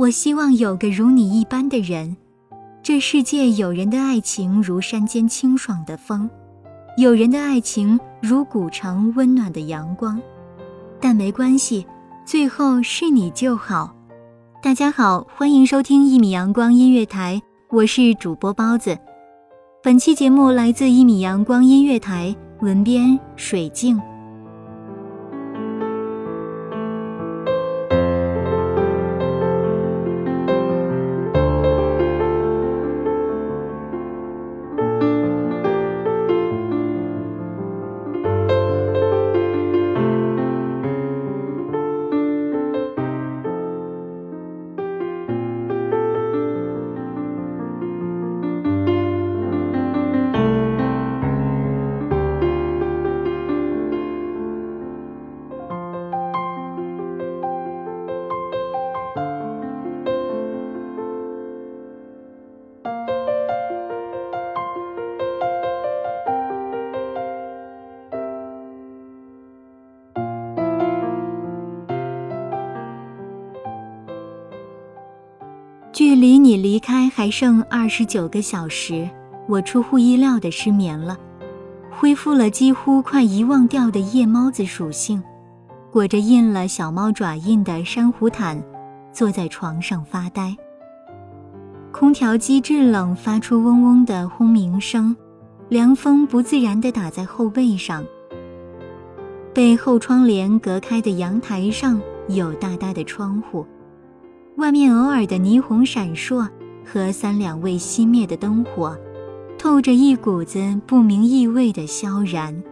我希望有个如你一般的人。这世界有人的爱情如山间清爽的风，有人的爱情如古城温暖的阳光。但没关系，最后是你就好。大家好，欢迎收听一米阳光音乐台，我是主播包子。本期节目来自一米阳光音乐台，文编水静。距离你离开还剩二十九个小时，我出乎意料的失眠了，恢复了几乎快遗忘掉的夜猫子属性，裹着印了小猫爪印的珊瑚毯，坐在床上发呆。空调机制冷，发出嗡嗡的轰鸣声，凉风不自然地打在后背上。被后窗帘隔开的阳台上有大大的窗户。外面偶尔的霓虹闪烁和三两未熄灭的灯火，透着一股子不明意味的萧然。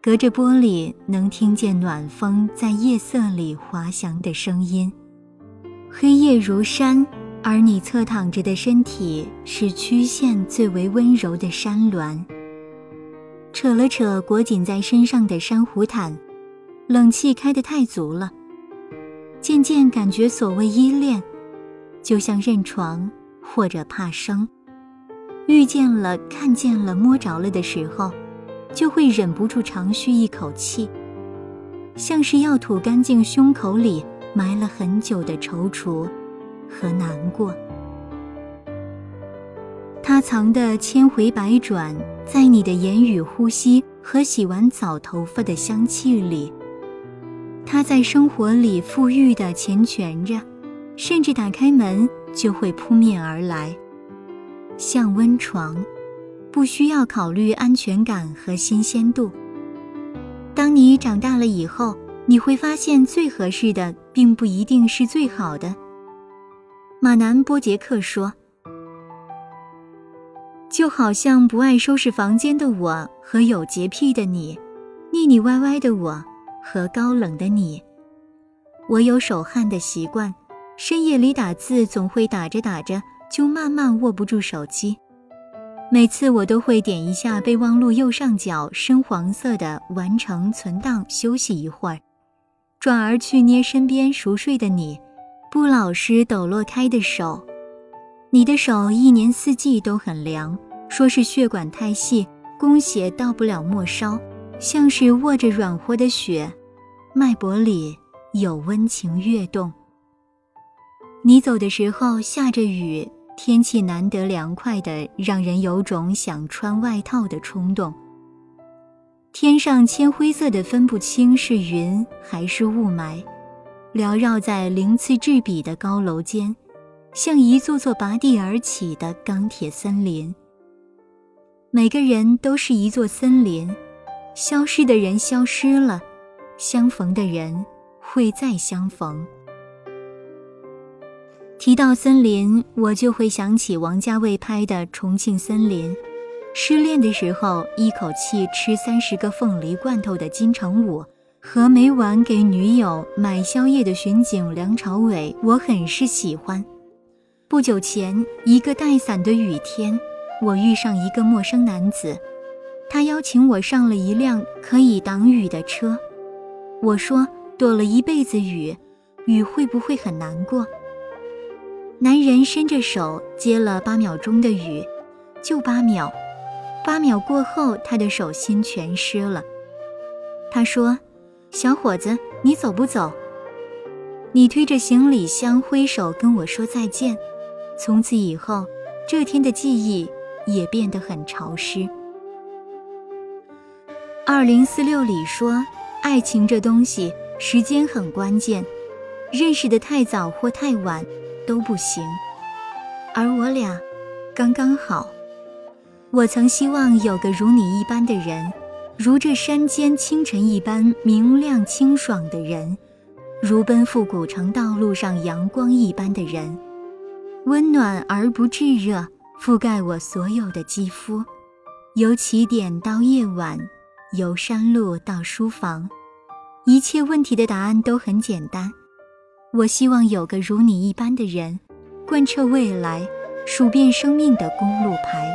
隔着玻璃，能听见暖风在夜色里滑翔的声音。黑夜如山，而你侧躺着的身体是曲线最为温柔的山峦。扯了扯裹紧在身上的珊瑚毯，冷气开得太足了。渐渐感觉，所谓依恋，就像认床或者怕生。遇见了、看见了、摸着了的时候，就会忍不住长吁一口气，像是要吐干净胸口里埋了很久的踌躇和难过。它藏的千回百转，在你的言语、呼吸和洗完澡头发的香气里。他在生活里富裕的缱绻着，甚至打开门就会扑面而来，像温床，不需要考虑安全感和新鲜度。当你长大了以后，你会发现最合适的并不一定是最好的。马南波杰克说：“就好像不爱收拾房间的我和有洁癖的你，腻腻歪歪的我。”和高冷的你，我有手汗的习惯，深夜里打字总会打着打着就慢慢握不住手机。每次我都会点一下备忘录右上角深黄色的“完成存档”，休息一会儿，转而去捏身边熟睡的你，不老实抖落开的手。你的手一年四季都很凉，说是血管太细，供血到不了末梢，像是握着软和的雪，脉搏里有温情跃动。你走的时候下着雨，天气难得凉快的，让人有种想穿外套的冲动。天上铅灰色的，分不清是云还是雾霾，缭绕在鳞次栉比的高楼间，像一座座拔地而起的钢铁森林。每个人都是一座森林，消失的人消失了，相逢的人会再相逢。提到森林，我就会想起王家卫拍的《重庆森林》。失恋的时候，一口气吃三十个凤梨罐头的金城武，和每晚给女友买宵夜的巡警梁朝伟，我很是喜欢。不久前，一个带伞的雨天，我遇上一个陌生男子，他邀请我上了一辆可以挡雨的车。我说：“躲了一辈子雨，雨会不会很难过？”男人伸着手接了八秒钟的雨，就八秒。八秒过后，他的手心全湿了。他说：“小伙子，你走不走？”你推着行李箱挥手跟我说再见。从此以后，这天的记忆也变得很潮湿。二零四六里说：“爱情这东西，时间很关键，认识的太早或太晚。”都不行，而我俩刚刚好。我曾希望有个如你一般的人，如这山间清晨一般明亮清爽的人，如奔赴古城道路上阳光一般的人，温暖而不炙热，覆盖我所有的肌肤。由起点到夜晚，由山路到书房，一切问题的答案都很简单。我希望有个如你一般的人，贯彻未来，数遍生命的公路牌。